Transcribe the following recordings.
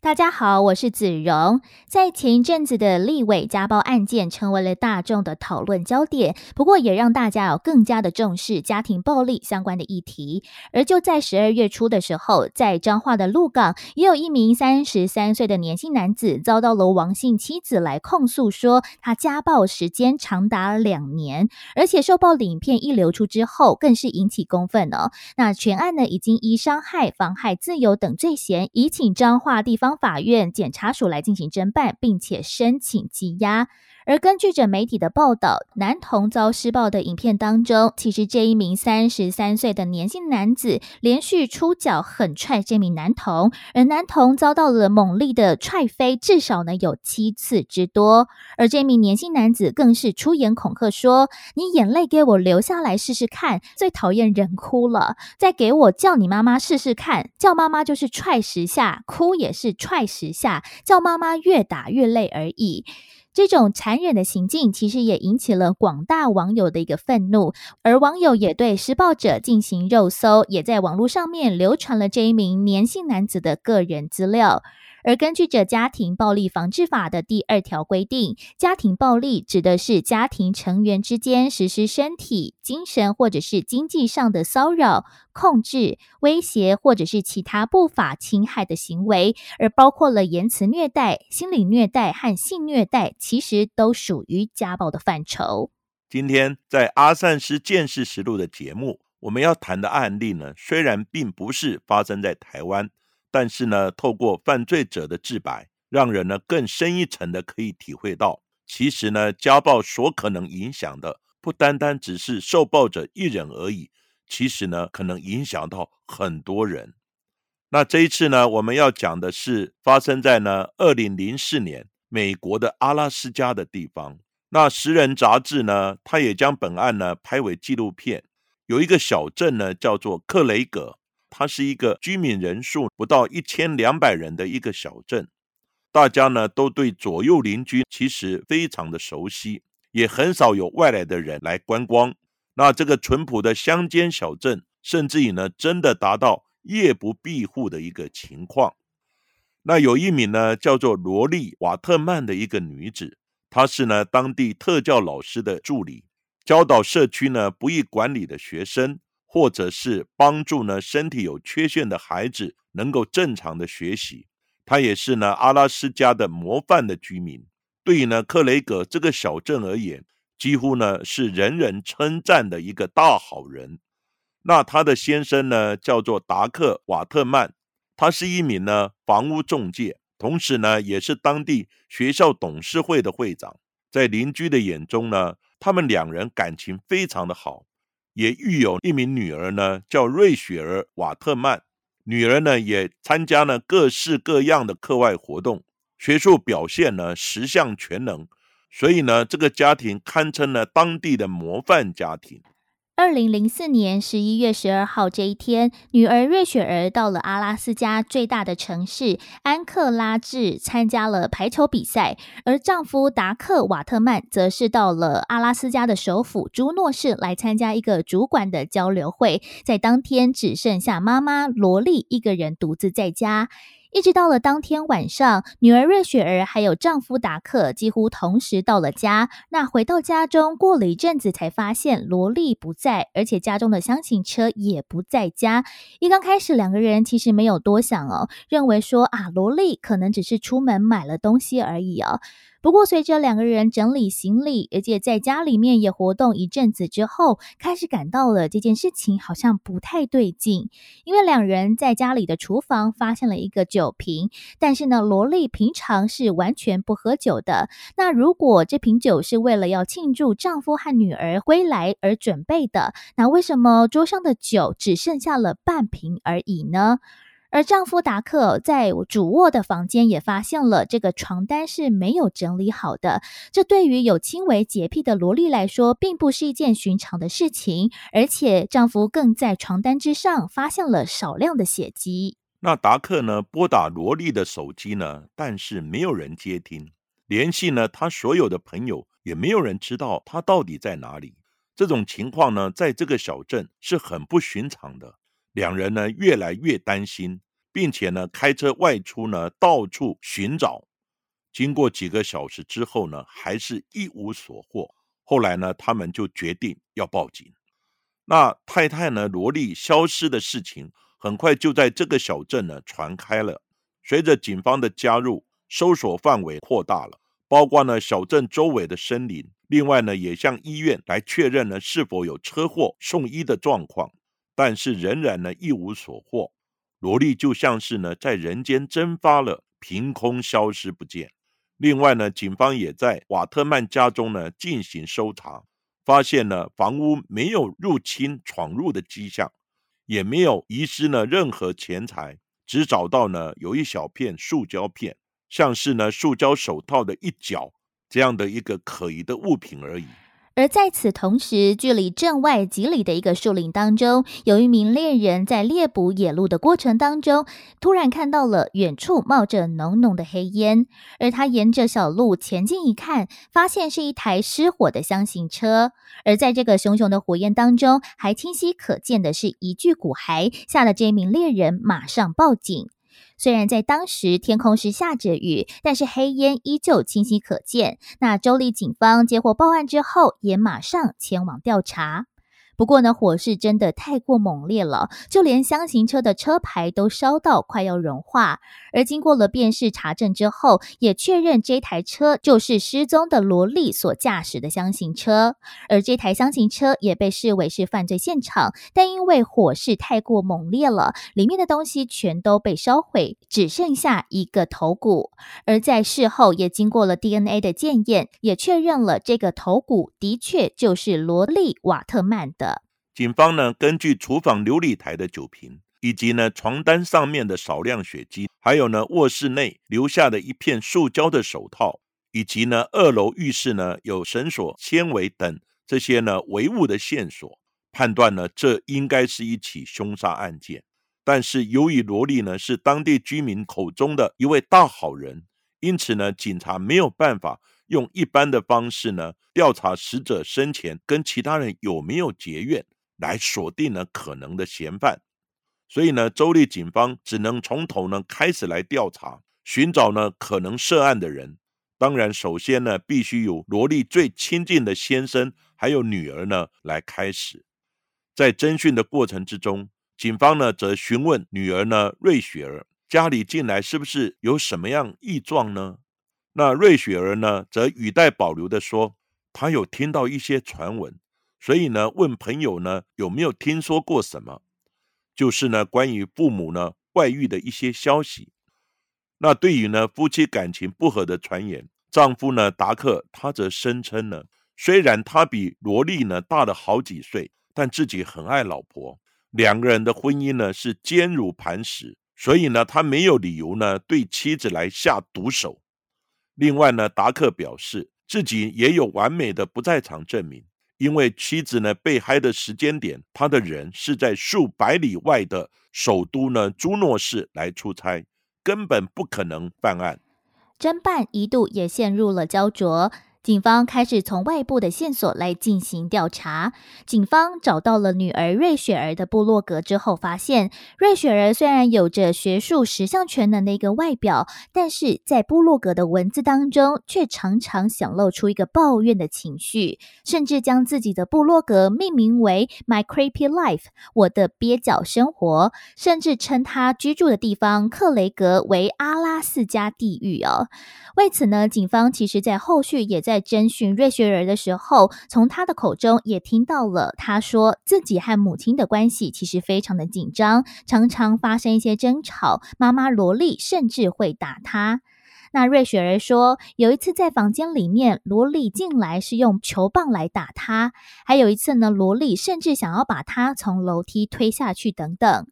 大家好，我是子荣。在前一阵子的立委家暴案件成为了大众的讨论焦点，不过也让大家有更加的重视家庭暴力相关的议题。而就在十二月初的时候，在彰化的鹿港，也有一名三十三岁的年轻男子遭到了王姓妻子来控诉，说他家暴时间长达两年，而且受暴影片一流出之后，更是引起公愤哦。那全案呢，已经依伤害、妨害自由等罪嫌，已请彰化地方。法院检察署来进行侦办，并且申请羁押。而根据着媒体的报道，男童遭施暴的影片当中，其实这一名三十三岁的年轻男子连续出脚狠踹这名男童，而男童遭到了猛力的踹飞，至少呢有七次之多。而这名年轻男子更是出言恐吓说：“你眼泪给我流下来试试看，最讨厌人哭了，再给我叫你妈妈试试看，叫妈妈就是踹十下，哭也是踹十下，叫妈妈越打越累而已。”这种残忍的行径，其实也引起了广大网友的一个愤怒，而网友也对施暴者进行肉搜，也在网络上面流传了这一名年轻男子的个人资料。而根据着《家庭暴力防治法》的第二条规定，家庭暴力指的是家庭成员之间实施身体、精神或者是经济上的骚扰、控制、威胁或者是其他不法侵害的行为，而包括了言辞虐待、心理虐待和性虐待，其实都属于家暴的范畴。今天在阿善师见识实录的节目，我们要谈的案例呢，虽然并不是发生在台湾。但是呢，透过犯罪者的自白，让人呢更深一层的可以体会到，其实呢，家暴所可能影响的不单单只是受暴者一人而已，其实呢，可能影响到很多人。那这一次呢，我们要讲的是发生在呢二零零四年美国的阿拉斯加的地方。那《食人》杂志呢，它也将本案呢拍为纪录片。有一个小镇呢，叫做克雷格。它是一个居民人数不到一千两百人的一个小镇，大家呢都对左右邻居其实非常的熟悉，也很少有外来的人来观光。那这个淳朴的乡间小镇，甚至于呢真的达到夜不闭户的一个情况。那有一名呢叫做罗莉瓦特曼的一个女子，她是呢当地特教老师的助理，教导社区呢不易管理的学生。或者是帮助呢身体有缺陷的孩子能够正常的学习，他也是呢阿拉斯加的模范的居民。对于呢克雷格这个小镇而言，几乎呢是人人称赞的一个大好人。那他的先生呢叫做达克瓦特曼，他是一名呢房屋中介，同时呢也是当地学校董事会的会长。在邻居的眼中呢，他们两人感情非常的好。也育有一名女儿呢，叫瑞雪儿·瓦特曼。女儿呢也参加了各式各样的课外活动，学术表现呢十项全能。所以呢，这个家庭堪称了当地的模范家庭。二零零四年十一月十二号这一天，女儿瑞雪儿到了阿拉斯加最大的城市安克拉治参加了排球比赛，而丈夫达克瓦特曼则是到了阿拉斯加的首府朱诺市来参加一个主管的交流会。在当天，只剩下妈妈罗莉一个人独自在家。一直到了当天晚上，女儿瑞雪儿还有丈夫达克几乎同时到了家。那回到家中，过了一阵子才发现萝莉不在，而且家中的厢型车也不在家。一刚开始，两个人其实没有多想哦，认为说啊，萝莉可能只是出门买了东西而已哦。不过，随着两个人整理行李，而且在家里面也活动一阵子之后，开始感到了这件事情好像不太对劲。因为两人在家里的厨房发现了一个酒瓶，但是呢，罗莉平常是完全不喝酒的。那如果这瓶酒是为了要庆祝丈夫和女儿归来而准备的，那为什么桌上的酒只剩下了半瓶而已呢？而丈夫达克在主卧的房间也发现了这个床单是没有整理好的。这对于有轻微洁癖的萝莉来说，并不是一件寻常的事情。而且，丈夫更在床单之上发现了少量的血迹。那达克呢？拨打萝莉的手机呢？但是没有人接听。联系呢？他所有的朋友也没有人知道他到底在哪里。这种情况呢，在这个小镇是很不寻常的。两人呢越来越担心，并且呢开车外出呢到处寻找。经过几个小时之后呢，还是一无所获。后来呢，他们就决定要报警。那太太呢，萝莉消失的事情很快就在这个小镇呢传开了。随着警方的加入，搜索范围扩大了，包括呢小镇周围的森林。另外呢，也向医院来确认呢是否有车祸送医的状况。但是仍然呢一无所获，萝莉就像是呢在人间蒸发了，凭空消失不见。另外呢，警方也在瓦特曼家中呢进行搜查，发现呢房屋没有入侵闯入的迹象，也没有遗失呢任何钱财，只找到呢有一小片塑胶片，像是呢塑胶手套的一角这样的一个可疑的物品而已。而在此同时，距离镇外几里的一个树林当中，有一名猎人在猎捕野鹿的过程当中，突然看到了远处冒着浓浓的黑烟。而他沿着小路前进一看，发现是一台失火的箱型车。而在这个熊熊的火焰当中，还清晰可见的是一具骨骸，吓得这名猎人马上报警。虽然在当时天空是下着雨，但是黑烟依旧清晰可见。那州立警方接获报案之后，也马上前往调查。不过呢，火势真的太过猛烈了，就连箱型车的车牌都烧到快要融化。而经过了辨识查证之后，也确认这台车就是失踪的萝莉所驾驶的箱型车。而这台箱型车也被视为是犯罪现场，但因为火势太过猛烈了，里面的东西全都被烧毁，只剩下一个头骨。而在事后也经过了 DNA 的检验，也确认了这个头骨的确就是萝莉瓦特曼的。警方呢，根据厨房琉璃台的酒瓶，以及呢床单上面的少量血迹，还有呢卧室内留下的一片塑胶的手套，以及呢二楼浴室呢有绳索、纤维等这些呢唯物的线索，判断呢这应该是一起凶杀案件。但是由于罗莉呢是当地居民口中的一位大好人，因此呢警察没有办法用一般的方式呢调查死者生前跟其他人有没有结怨。来锁定了可能的嫌犯，所以呢，州立警方只能从头呢开始来调查，寻找呢可能涉案的人。当然，首先呢，必须由罗莉最亲近的先生还有女儿呢来开始。在侦讯的过程之中，警方呢则询问女儿呢瑞雪儿家里近来是不是有什么样异状呢？那瑞雪儿呢则语带保留的说，她有听到一些传闻。所以呢，问朋友呢有没有听说过什么？就是呢，关于父母呢外遇的一些消息。那对于呢夫妻感情不和的传言，丈夫呢达克他则声称呢，虽然他比罗莉呢大了好几岁，但自己很爱老婆，两个人的婚姻呢是坚如磐石，所以呢他没有理由呢对妻子来下毒手。另外呢，达克表示自己也有完美的不在场证明。因为妻子呢被害的时间点，他的人是在数百里外的首都呢朱诺市来出差，根本不可能犯案。侦办一度也陷入了焦灼。警方开始从外部的线索来进行调查。警方找到了女儿瑞雪儿的部落格之后，发现瑞雪儿虽然有着学术十项全能的一个外表，但是在部落格的文字当中，却常常显露出一个抱怨的情绪，甚至将自己的部落格命名为 “My Creepy Life”（ 我的蹩脚生活），甚至称他居住的地方克雷格为阿拉斯加地狱哦。为此呢，警方其实在后续也在征询瑞雪儿的时候，从他的口中也听到了，他说自己和母亲的关系其实非常的紧张，常常发生一些争吵，妈妈萝莉甚至会打他。那瑞雪儿说，有一次在房间里面，萝莉进来是用球棒来打她；还有一次呢，萝莉甚至想要把她从楼梯推下去等等。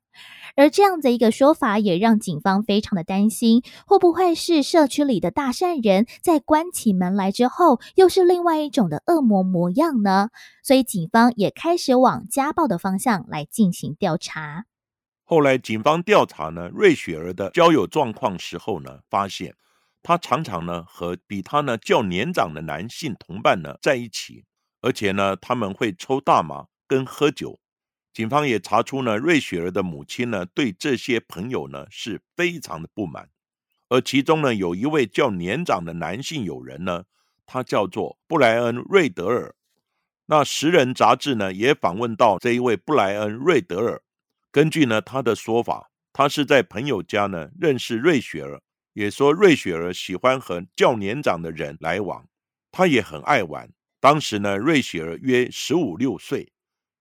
而这样的一个说法，也让警方非常的担心，会不会是社区里的大善人在关起门来之后，又是另外一种的恶魔模样呢？所以警方也开始往家暴的方向来进行调查。后来警方调查呢，瑞雪儿的交友状况时候呢，发现她常常呢和比她呢较年长的男性同伴呢在一起，而且呢他们会抽大麻跟喝酒。警方也查出呢，瑞雪儿的母亲呢对这些朋友呢是非常的不满，而其中呢有一位较年长的男性友人呢，他叫做布莱恩·瑞德尔。那《时人》杂志呢也访问到这一位布莱恩·瑞德尔，根据呢他的说法，他是在朋友家呢认识瑞雪儿，也说瑞雪儿喜欢和较年长的人来往，他也很爱玩。当时呢，瑞雪儿约十五六岁。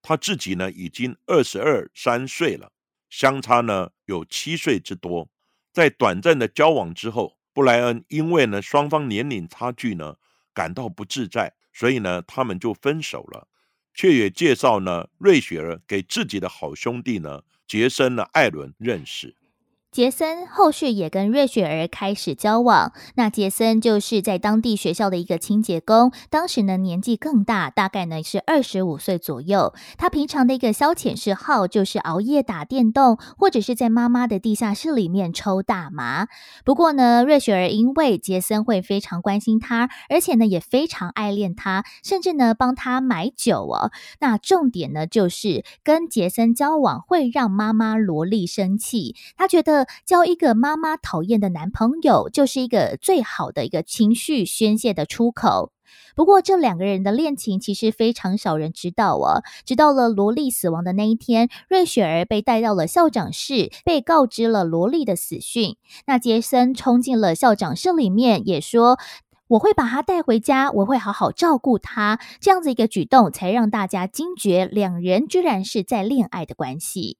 他自己呢已经二十二三岁了，相差呢有七岁之多。在短暂的交往之后，布莱恩因为呢双方年龄差距呢感到不自在，所以呢他们就分手了。却也介绍呢瑞雪儿给自己的好兄弟呢杰森呢艾伦认识。杰森后续也跟瑞雪儿开始交往。那杰森就是在当地学校的一个清洁工，当时呢年纪更大，大概呢是二十五岁左右。他平常的一个消遣嗜好就是熬夜打电动，或者是在妈妈的地下室里面抽大麻。不过呢，瑞雪儿因为杰森会非常关心他，而且呢也非常爱恋他，甚至呢帮他买酒哦。那重点呢就是跟杰森交往会让妈妈萝莉生气，他觉得。交一个妈妈讨厌的男朋友，就是一个最好的一个情绪宣泄的出口。不过，这两个人的恋情其实非常少人知道哦。直到了萝莉死亡的那一天，瑞雪儿被带到了校长室，被告知了萝莉的死讯。那杰森冲进了校长室里面，也说：“我会把她带回家，我会好好照顾她。”这样子一个举动，才让大家惊觉两人居然是在恋爱的关系。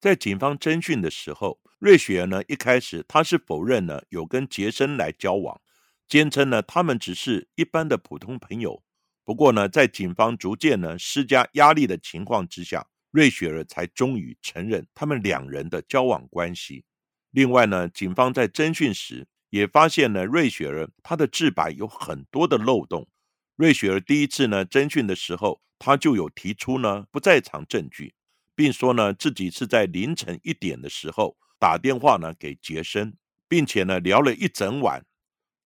在警方侦讯的时候。瑞雪儿呢，一开始她是否认呢有跟杰森来交往，坚称呢他们只是一般的普通朋友。不过呢，在警方逐渐呢施加压力的情况之下，瑞雪儿才终于承认他们两人的交往关系。另外呢，警方在侦讯时也发现呢瑞雪儿她的自白有很多的漏洞。瑞雪儿第一次呢侦讯的时候，她就有提出呢不在场证据，并说呢自己是在凌晨一点的时候。打电话呢给杰森，并且呢聊了一整晚。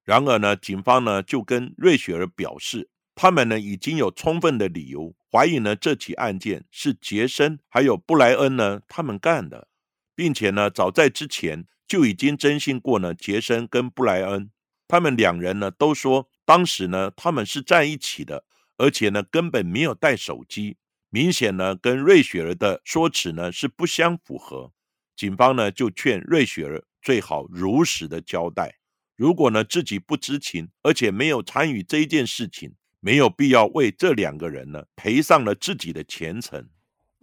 然而呢，警方呢就跟瑞雪儿表示，他们呢已经有充分的理由怀疑呢这起案件是杰森还有布莱恩呢他们干的，并且呢早在之前就已经征信过呢杰森跟布莱恩，他们两人呢都说当时呢他们是在一起的，而且呢根本没有带手机，明显呢跟瑞雪儿的说辞呢是不相符合。警方呢就劝瑞雪儿最好如实的交代，如果呢自己不知情，而且没有参与这一件事情，没有必要为这两个人呢赔上了自己的前程。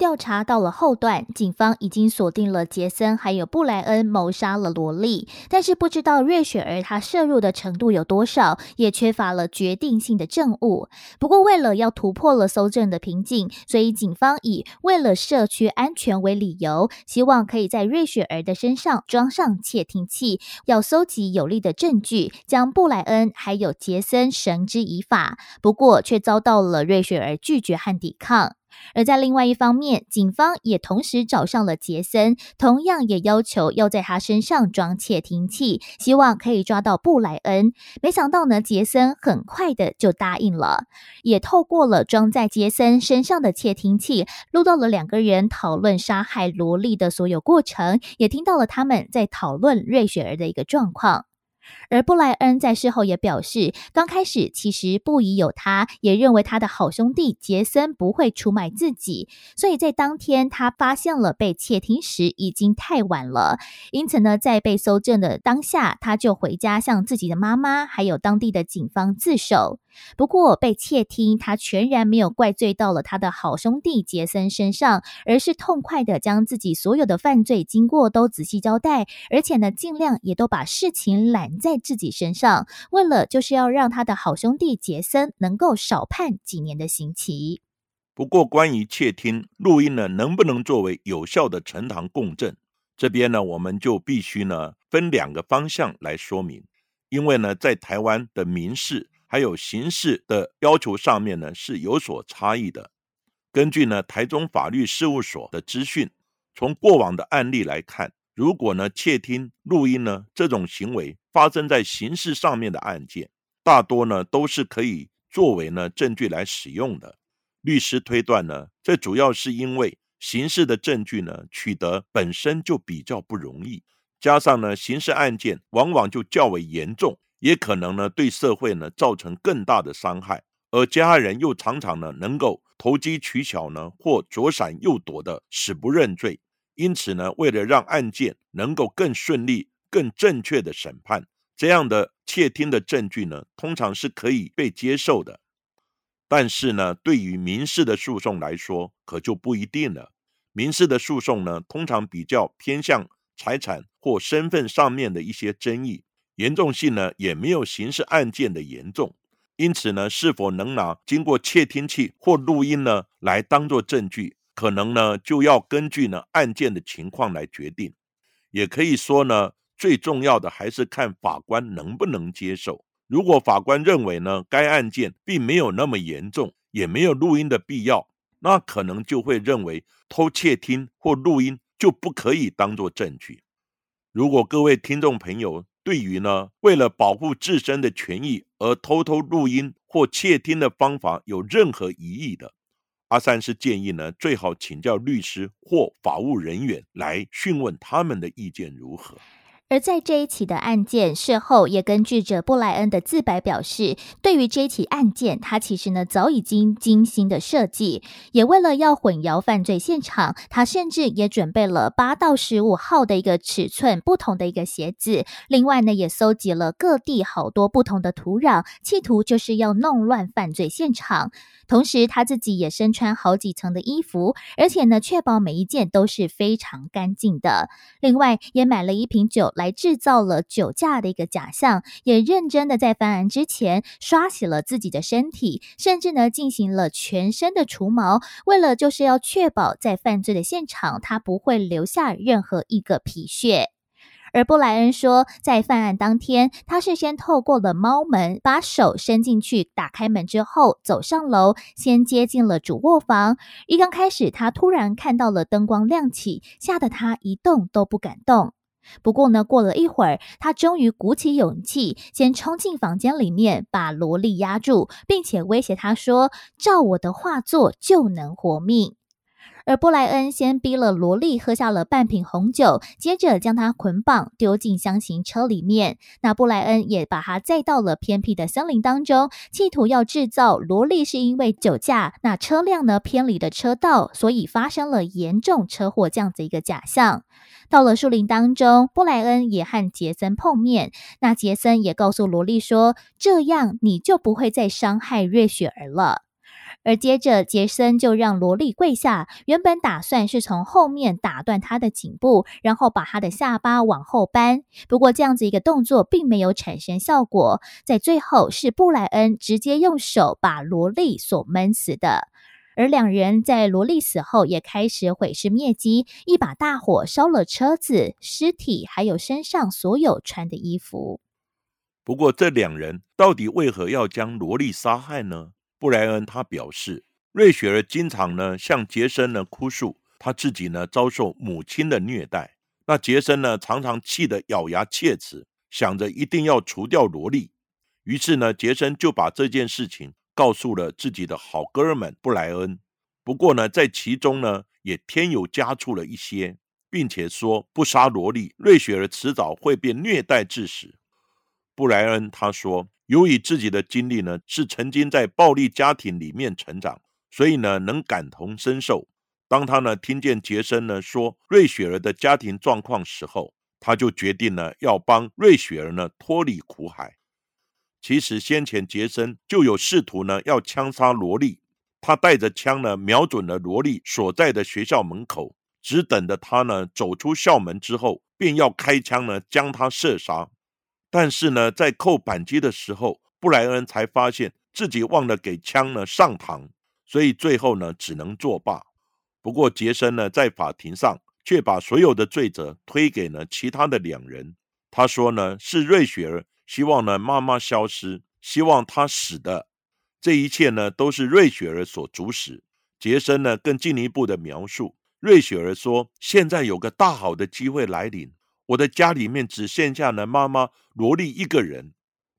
调查到了后段，警方已经锁定了杰森还有布莱恩谋杀了萝莉，但是不知道瑞雪儿她摄入的程度有多少，也缺乏了决定性的证物。不过，为了要突破了搜证的瓶颈，所以警方以为了社区安全为理由，希望可以在瑞雪儿的身上装上窃听器，要搜集有力的证据，将布莱恩还有杰森绳之以法。不过，却遭到了瑞雪儿拒绝和抵抗。而在另外一方面，警方也同时找上了杰森，同样也要求要在他身上装窃听器，希望可以抓到布莱恩。没想到呢，杰森很快的就答应了，也透过了装在杰森身上的窃听器，录到了两个人讨论杀害萝莉的所有过程，也听到了他们在讨论瑞雪儿的一个状况。而布莱恩在事后也表示，刚开始其实不疑有他，也认为他的好兄弟杰森不会出卖自己，所以在当天他发现了被窃听时已经太晚了，因此呢，在被搜证的当下，他就回家向自己的妈妈还有当地的警方自首。不过被窃听，他全然没有怪罪到了他的好兄弟杰森身上，而是痛快的将自己所有的犯罪经过都仔细交代，而且呢，尽量也都把事情揽在自己身上，为了就是要让他的好兄弟杰森能够少判几年的刑期。不过，关于窃听录音呢，能不能作为有效的呈堂供证，这边呢，我们就必须呢分两个方向来说明，因为呢，在台湾的民事还有刑事的要求上面呢是有所差异的。根据呢台中法律事务所的资讯，从过往的案例来看，如果呢窃听录音呢这种行为发生在刑事上面的案件，大多呢都是可以作为呢证据来使用的。律师推断呢，这主要是因为刑事的证据呢取得本身就比较不容易，加上呢刑事案件往往就较为严重，也可能呢对社会呢造成更大的伤害，而加害人又常常呢能够投机取巧呢或左闪右躲的死不认罪，因此呢为了让案件能够更顺利、更正确的审判，这样的窃听的证据呢通常是可以被接受的。但是呢，对于民事的诉讼来说，可就不一定了。民事的诉讼呢，通常比较偏向财产或身份上面的一些争议，严重性呢也没有刑事案件的严重。因此呢，是否能拿经过窃听器或录音呢来当做证据，可能呢就要根据呢案件的情况来决定。也可以说呢，最重要的还是看法官能不能接受。如果法官认为呢，该案件并没有那么严重，也没有录音的必要，那可能就会认为偷窃听或录音就不可以当做证据。如果各位听众朋友对于呢，为了保护自身的权益而偷偷录音或窃听的方法有任何疑义的，阿三是建议呢，最好请教律师或法务人员来询问他们的意见如何。而在这一起的案件事后，也根据着布莱恩的自白表示，对于这一起案件，他其实呢早已经精心的设计，也为了要混淆犯罪现场，他甚至也准备了八到十五号的一个尺寸不同的一个鞋子，另外呢也搜集了各地好多不同的土壤，企图就是要弄乱犯罪现场。同时，他自己也身穿好几层的衣服，而且呢，确保每一件都是非常干净的。另外，也买了一瓶酒来还制造了酒驾的一个假象，也认真的在犯案之前刷洗了自己的身体，甚至呢，进行了全身的除毛，为了就是要确保在犯罪的现场，他不会留下任何一个皮屑。而布莱恩说，在犯案当天，他是先透过了猫门，把手伸进去，打开门之后，走上楼，先接近了主卧房。一刚开始，他突然看到了灯光亮起，吓得他一动都不敢动。不过呢，过了一会儿，他终于鼓起勇气，先冲进房间里面，把萝莉压住，并且威胁他说：“照我的话做，就能活命。”而布莱恩先逼了萝莉喝下了半瓶红酒，接着将她捆绑丢进箱型车里面。那布莱恩也把她载到了偏僻的森林当中，企图要制造萝莉是因为酒驾，那车辆呢偏离的车道，所以发生了严重车祸这样子一个假象。到了树林当中，布莱恩也和杰森碰面，那杰森也告诉萝莉说：“这样你就不会再伤害瑞雪儿了。”而接着，杰森就让萝莉跪下。原本打算是从后面打断她的颈部，然后把她的下巴往后扳。不过，这样子一个动作并没有产生效果。在最后，是布莱恩直接用手把萝莉所闷死的。而两人在萝莉死后也开始毁尸灭迹，一把大火烧了车子、尸体，还有身上所有穿的衣服。不过，这两人到底为何要将萝莉杀害呢？布莱恩他表示，瑞雪儿经常呢向杰森呢哭诉，他自己呢遭受母亲的虐待。那杰森呢常常气得咬牙切齿，想着一定要除掉萝莉。于是呢，杰森就把这件事情告诉了自己的好哥们布莱恩。不过呢，在其中呢也添油加醋了一些，并且说不杀萝莉，瑞雪儿迟早会被虐待致死。布莱恩他说。由于自己的经历呢，是曾经在暴力家庭里面成长，所以呢能感同身受。当他呢听见杰森呢说瑞雪儿的家庭状况时候，他就决定呢要帮瑞雪儿呢脱离苦海。其实先前杰森就有试图呢要枪杀罗莉，他带着枪呢瞄准了罗莉所在的学校门口，只等着他呢走出校门之后，便要开枪呢将他射杀。但是呢，在扣扳机的时候，布莱恩才发现自己忘了给枪呢上膛，所以最后呢只能作罢。不过杰森呢在法庭上却把所有的罪责推给了其他的两人。他说呢是瑞雪儿。希望呢，妈妈消失，希望她死的，这一切呢，都是瑞雪儿所主使。杰森呢，更进一步的描述，瑞雪儿说：“现在有个大好的机会来临，我的家里面只剩下了妈妈罗莉一个人。”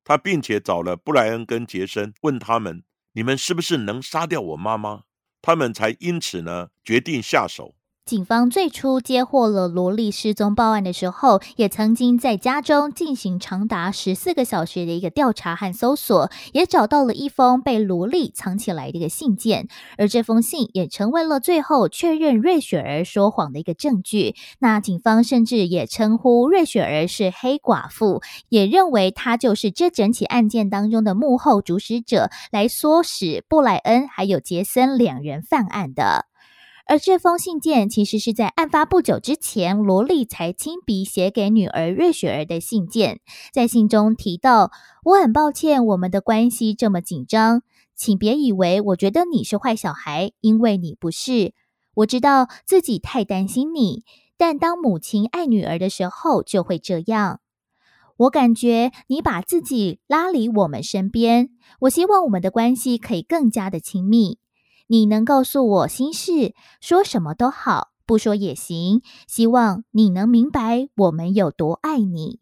他并且找了布莱恩跟杰森，问他们：“你们是不是能杀掉我妈妈？”他们才因此呢，决定下手。警方最初接获了罗莉失踪报案的时候，也曾经在家中进行长达十四个小时的一个调查和搜索，也找到了一封被罗莉藏起来的一个信件，而这封信也成为了最后确认瑞雪儿说谎的一个证据。那警方甚至也称呼瑞雪儿是黑寡妇，也认为她就是这整起案件当中的幕后主使者，来唆使布莱恩还有杰森两人犯案的。而这封信件其实是在案发不久之前，罗莉才亲笔写给女儿瑞雪儿的信件。在信中提到：“我很抱歉，我们的关系这么紧张，请别以为我觉得你是坏小孩，因为你不是。我知道自己太担心你，但当母亲爱女儿的时候就会这样。我感觉你把自己拉离我们身边，我希望我们的关系可以更加的亲密。”你能告诉我心事，说什么都好，不说也行。希望你能明白我们有多爱你。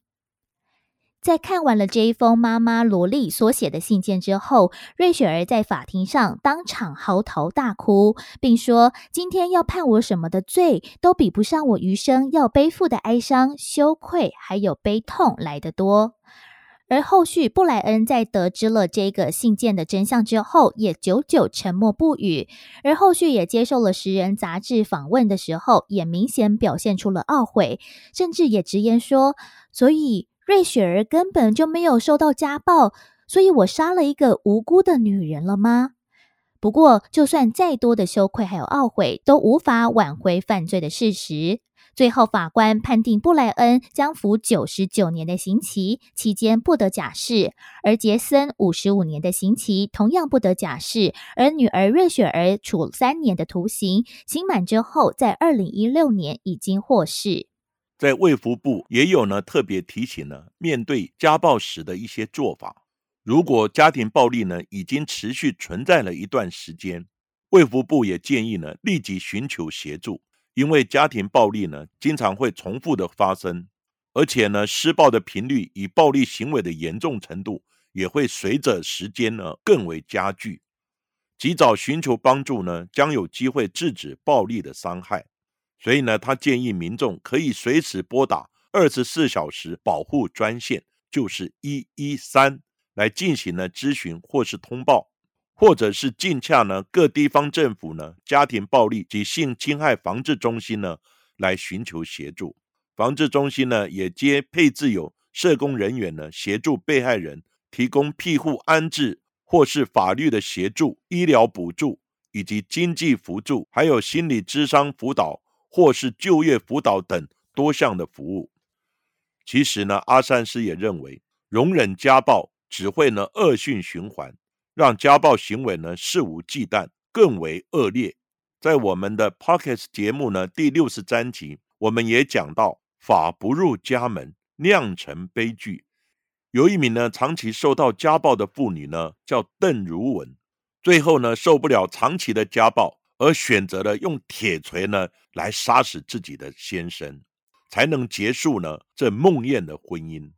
在看完了这一封妈妈罗莉所写的信件之后，瑞雪儿在法庭上当场嚎啕大哭，并说：“今天要判我什么的罪，都比不上我余生要背负的哀伤、羞愧还有悲痛来得多。”而后续，布莱恩在得知了这个信件的真相之后，也久久沉默不语。而后续也接受了《食人》杂志访问的时候，也明显表现出了懊悔，甚至也直言说：“所以瑞雪儿根本就没有受到家暴，所以我杀了一个无辜的女人了吗？”不过，就算再多的羞愧还有懊悔，都无法挽回犯罪的事实。最后，法官判定布莱恩将服九十九年的刑期，期间不得假释；而杰森五十五年的刑期同样不得假释，而女儿瑞雪儿处三年的徒刑。刑满之后，在二零一六年已经获释。在卫福部也有呢特别提醒呢，面对家暴时的一些做法。如果家庭暴力呢已经持续存在了一段时间，卫福部也建议呢立即寻求协助。因为家庭暴力呢，经常会重复的发生，而且呢，施暴的频率与暴力行为的严重程度也会随着时间呢更为加剧。及早寻求帮助呢，将有机会制止暴力的伤害。所以呢，他建议民众可以随时拨打二十四小时保护专线，就是一一三，来进行呢咨询或是通报。或者是近洽呢各地方政府呢家庭暴力及性侵害防治中心呢来寻求协助，防治中心呢也皆配置有社工人员呢协助被害人提供庇护安置或是法律的协助、医疗补助以及经济辅助，还有心理智商辅导或是就业辅导等多项的服务。其实呢，阿善师也认为，容忍家暴只会呢恶性循环。让家暴行为呢肆无忌惮，更为恶劣。在我们的 Pockets 节目呢第六十三集，我们也讲到法不入家门，酿成悲剧。有一名呢长期受到家暴的妇女呢，叫邓如文，最后呢受不了长期的家暴，而选择了用铁锤呢来杀死自己的先生，才能结束呢这梦魇的婚姻。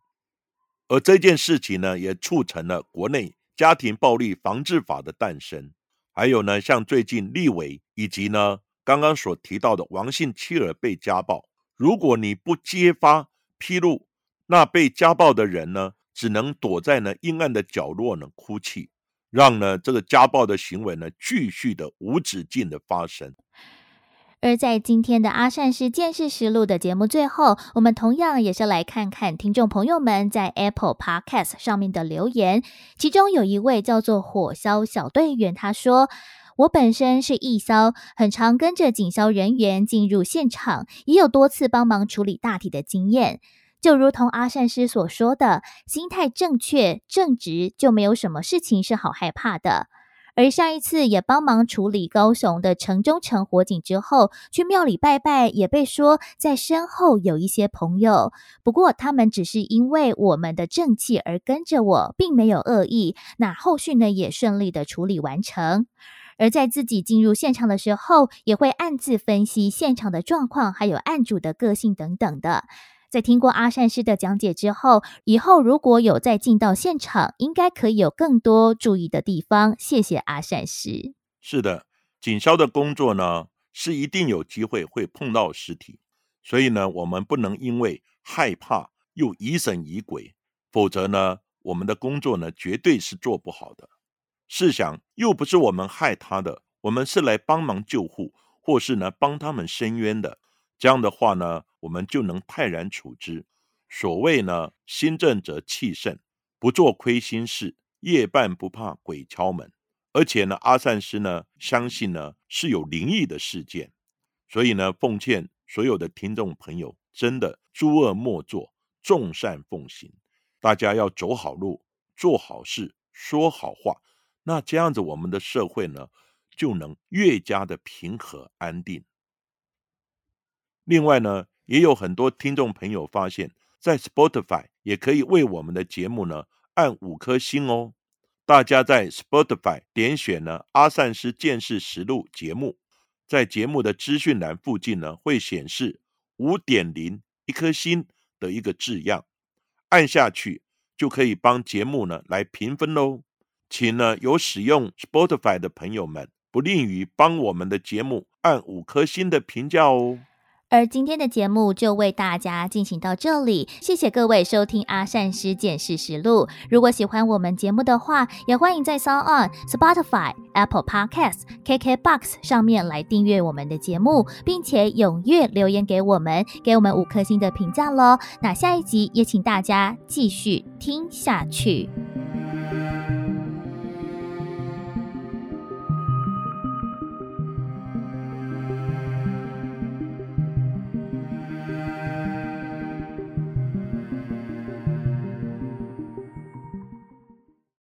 而这件事情呢，也促成了国内。家庭暴力防治法的诞生，还有呢，像最近立委以及呢刚刚所提到的王姓妻儿被家暴，如果你不揭发披露，那被家暴的人呢，只能躲在呢阴暗的角落呢哭泣，让呢这个家暴的行为呢继续的无止境的发生。而在今天的阿善师见识实录的节目最后，我们同样也是来看看听众朋友们在 Apple Podcast 上面的留言。其中有一位叫做火烧小队员，他说：“我本身是义消，很常跟着警消人员进入现场，也有多次帮忙处理大体的经验。就如同阿善师所说的，心态正确正直，就没有什么事情是好害怕的。”而上一次也帮忙处理高雄的城中城火警之后，去庙里拜拜，也被说在身后有一些朋友。不过他们只是因为我们的正气而跟着我，并没有恶意。那后续呢也顺利的处理完成。而在自己进入现场的时候，也会暗自分析现场的状况，还有案主的个性等等的。在听过阿善师的讲解之后，以后如果有再进到现场，应该可以有更多注意的地方。谢谢阿善师。是的，警消的工作呢，是一定有机会会碰到尸体，所以呢，我们不能因为害怕又疑神疑鬼，否则呢，我们的工作呢，绝对是做不好的。试想，又不是我们害他的，我们是来帮忙救护，或是呢，帮他们伸冤的。这样的话呢，我们就能泰然处之。所谓呢，心正则气盛，不做亏心事，夜半不怕鬼敲门。而且呢，阿善师呢，相信呢是有灵异的事件，所以呢，奉劝所有的听众朋友，真的诸恶莫作，众善奉行。大家要走好路，做好事，说好话。那这样子，我们的社会呢，就能越加的平和安定。另外呢，也有很多听众朋友发现，在 Spotify 也可以为我们的节目呢按五颗星哦。大家在 Spotify 点选呢阿善师见识实录节目，在节目的资讯栏附近呢会显示五点零一颗星的一个字样，按下去就可以帮节目呢来评分喽。请呢有使用 Spotify 的朋友们不吝于帮我们的节目按五颗星的评价哦。而今天的节目就为大家进行到这里，谢谢各位收听阿善师见识实录。如果喜欢我们节目的话，也欢迎在 s o n Spotify、Apple Podcasts、KKBox 上面来订阅我们的节目，并且踊跃留言给我们，给我们五颗星的评价喽。那下一集也请大家继续听下去。